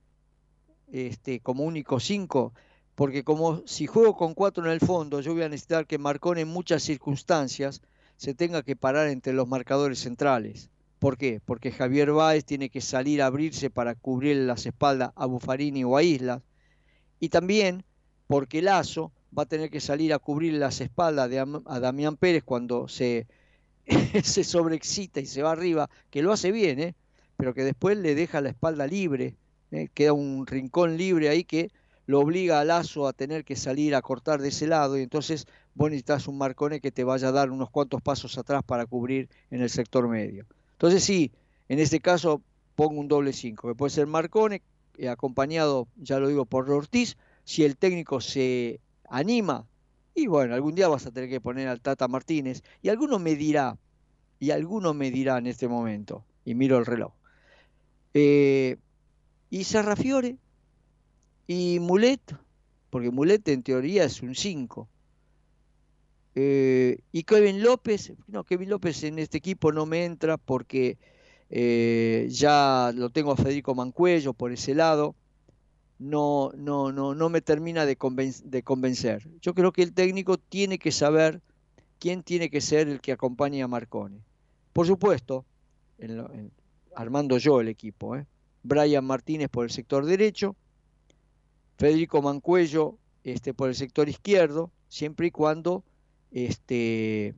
este, como único 5? Porque como si juego con 4 en el fondo, yo voy a necesitar que Marcone en muchas circunstancias se tenga que parar entre los marcadores centrales. ¿Por qué? Porque Javier Báez tiene que salir a abrirse para cubrir las espaldas a Buffarini o a Islas. Y también porque Lazo va a tener que salir a cubrir las espaldas de, a Damián Pérez cuando se [laughs] se sobreexcita y se va arriba, que lo hace bien, ¿eh? pero que después le deja la espalda libre, ¿eh? queda un rincón libre ahí que lo obliga a Lazo a tener que salir a cortar de ese lado y entonces vos necesitas un Marcone que te vaya a dar unos cuantos pasos atrás para cubrir en el sector medio. Entonces sí, en este caso pongo un doble 5, que puede ser Marcone, eh, acompañado, ya lo digo, por Ortiz, si el técnico se anima, y bueno, algún día vas a tener que poner al Tata Martínez, y alguno me dirá, y alguno me dirá en este momento, y miro el reloj, eh, y Sarrafiore, y Mulet, porque Mulet en teoría es un 5. Eh, y Kevin López, no, Kevin López en este equipo no me entra porque eh, ya lo tengo a Federico Mancuello por ese lado. No, no, no, no me termina de, convencer. Yo creo que el técnico tiene que saber quién tiene que ser el que acompañe a Marcone. Por supuesto, armando yo el equipo, ¿eh? Brian Martínez por el sector derecho, Federico Mancuello este, por el sector izquierdo, siempre y cuando este,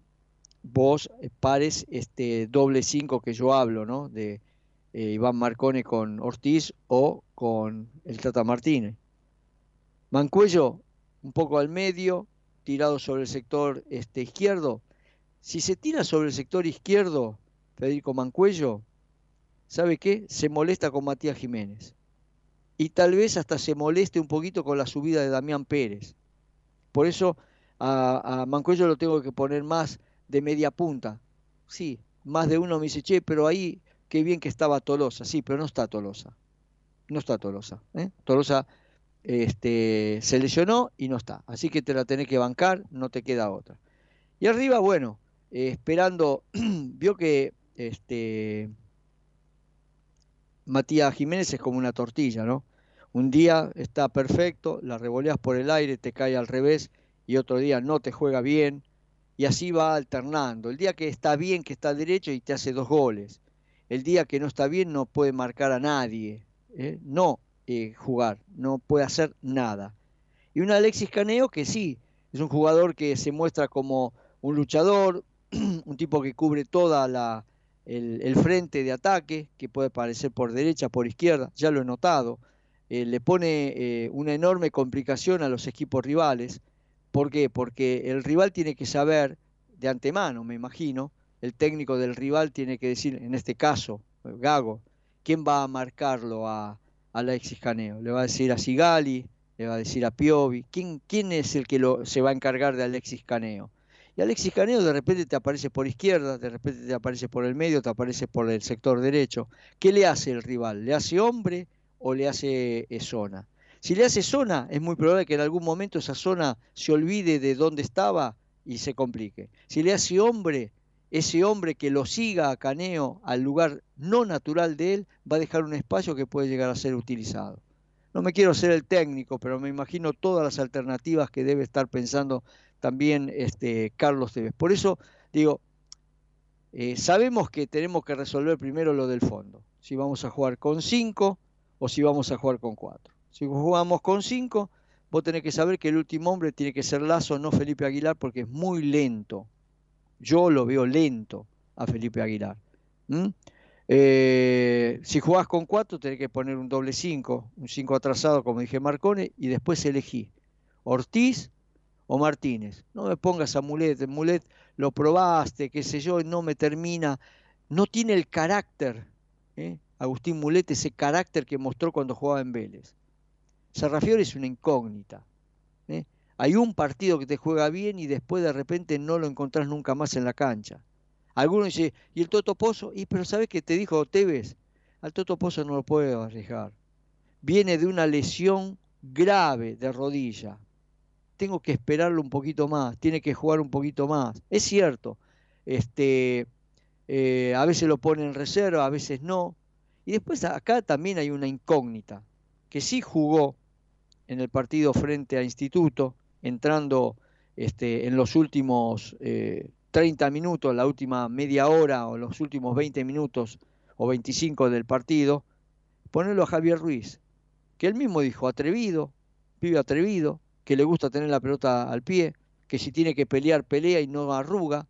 vos pares este doble 5 que yo hablo, ¿no? De eh, Iván Marcone con Ortiz o con el Tata Martínez. Mancuello un poco al medio, tirado sobre el sector este, izquierdo. Si se tira sobre el sector izquierdo, Federico Mancuello, ¿sabe qué? Se molesta con Matías Jiménez y tal vez hasta se moleste un poquito con la subida de Damián Pérez. Por eso a, a Mancuello lo tengo que poner más de media punta. Sí, más de uno me dice, che, pero ahí qué bien que estaba Tolosa. Sí, pero no está Tolosa. No está Tolosa. ¿eh? Tolosa este, se lesionó y no está. Así que te la tenés que bancar, no te queda otra. Y arriba, bueno, eh, esperando, [clears throat] vio que este, Matías Jiménez es como una tortilla, ¿no? Un día está perfecto, la revoleas por el aire, te cae al revés y otro día no te juega bien y así va alternando. El día que está bien, que está derecho y te hace dos goles. El día que no está bien no puede marcar a nadie, ¿eh? no eh, jugar, no puede hacer nada. Y un Alexis Caneo que sí, es un jugador que se muestra como un luchador, [clears throat] un tipo que cubre toda la, el, frente de ataque, que puede aparecer por derecha, por izquierda, ya lo he notado, eh, le pone una enorme complicación a los equipos rivales. ¿Por qué? Porque el rival tiene que saber de antemano, me imagino, el técnico del rival tiene que decir, en este caso, Gago, quién va a marcarlo a, Alexis Caneo. Le va a decir a Sigali, le va a decir a Piovi, ¿quién, es el que se va a encargar de Alexis Caneo? Y Alexis Caneo de repente te aparece por izquierda, de repente te aparece por el medio, te aparece por el sector derecho. ¿Qué le hace el rival? ¿Le hace hombre o le hace eh, zona? Si le hace zona, es muy probable que en algún momento esa zona se olvide de dónde estaba y se complique. Si le hace hombre, ese hombre que lo siga a Caneo al lugar no natural de él, va a dejar un espacio que puede llegar a ser utilizado. No me quiero ser el técnico, pero me imagino todas las alternativas que debe estar pensando también este, Carlos Tevez. Por eso digo, eh, sabemos que tenemos que resolver primero lo del fondo, si vamos a jugar con 5 o si vamos a jugar con 4. Si jugamos con 5, vos tenés que saber que el último hombre tiene que ser Lazo, no Felipe Aguilar, porque es muy lento. Yo lo veo lento a Felipe Aguilar. Eh, si jugás con 4, tenés que poner un doble 5, un 5 atrasado, como dije Marcone, y después elegí Ortiz o Martínez. No me pongas a Mulet, Mulet lo probaste, qué sé yo, no me termina. No tiene el carácter, ¿eh? Agustín Mulet, ese carácter que mostró cuando jugaba en Vélez. Serrafiore es una incógnita. Hay un partido que te juega bien y después de repente no lo encontrás nunca más en la cancha. Algunos dicen, ¿y el Toto Pozo? Y pero ¿sabes qué te dijo Tevez? Al Toto Pozo no lo puedo arriesgar. Viene de una lesión grave de rodilla tengo que esperarlo un poquito más, tiene que jugar un poquito más. Es cierto, este, eh, a veces lo pone en reserva, a veces no. Y después acá también hay una incógnita, que sí jugó en el partido frente a Instituto, entrando este, en los últimos 30 eh, minutos, la última media hora o los últimos 20 minutos o 25 del partido, ponerlo a Javier Ruiz, que él mismo dijo, atrevido, pibe atrevido, que le gusta tener la pelota al pie, que si tiene que pelear, pelea y no arruga,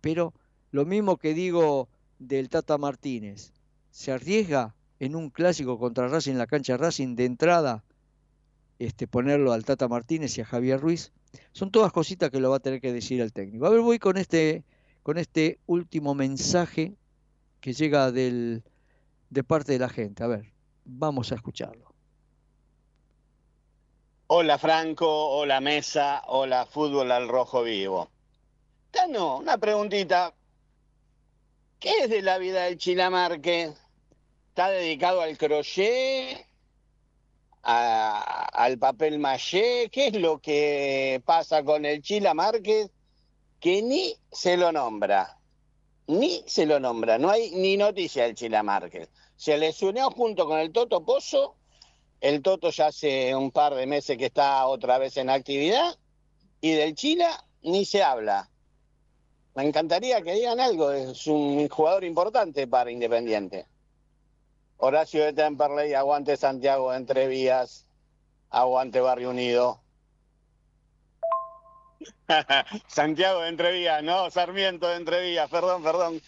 pero Lo mismo que digo del Tata Martínez. ¿Se arriesga en un clásico contra Racing en la cancha Racing de entrada este, ponerlo al Tata Martínez y a Javier Ruiz? Son todas cositas que lo va a tener que decir el técnico. A ver, voy con este, con este último mensaje que llega del, de parte de la gente. A ver, vamos a escucharlo. Hola Franco, hola Mesa, hola Fútbol al Rojo Vivo. Tano, una preguntita. ¿Qué es de la vida del Chilamarque? ¿Está dedicado al crochet? A- al papel maché? ¿Qué es lo que pasa con el Chila Márquez? Que ni se lo nombra. Ni se lo nombra. No hay ni noticia del Chila Márquez. Se lesionó junto con el Toto Pozo. El Toto ya hace un par de meses que está otra vez en actividad. Y del Chila ni se habla. Me encantaría que digan algo. Es un jugador importante para Independiente. Horacio de Temperley, aguante Santiago de Entrevías, aguante Barrio Unido. [laughs] Santiago de Entrevías, no, Sarmiento de Entrevías, perdón, perdón.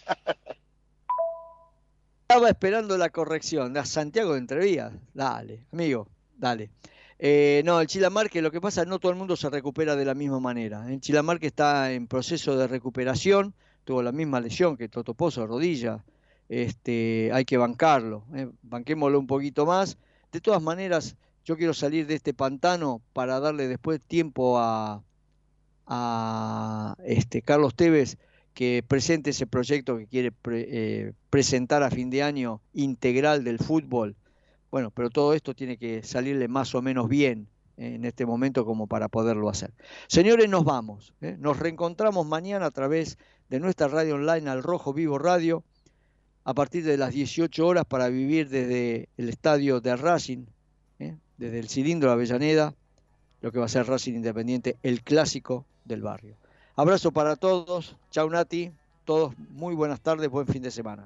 Estaba esperando la corrección. A Santiago de Entrevías. Dale, amigo, dale. Eh, no, el Chilamarque, lo que pasa, no todo el mundo se recupera de la misma manera. El Chilamarque está en proceso de recuperación, tuvo la misma lesión que Toto Pozo, rodilla. Este, hay que bancarlo, eh, banquémoslo un poquito más. De todas maneras, yo quiero salir de este pantano para darle después tiempo a, a este, Carlos Tevez que presente ese proyecto que quiere eh, presentar a fin de año integral del fútbol. Bueno, pero todo esto tiene que salirle más o menos bien eh, en este momento como para poderlo hacer. Señores, nos vamos. ¿eh? Nos reencontramos mañana a través de nuestra radio online al Rojo Vivo Radio a partir de las 18 horas para vivir desde el estadio de Racing, ¿eh? desde el cilindro de Avellaneda, lo que va a ser Racing Independiente, el clásico del barrio. Abrazo para todos, chau Nati, todos muy buenas tardes, buen fin de semana.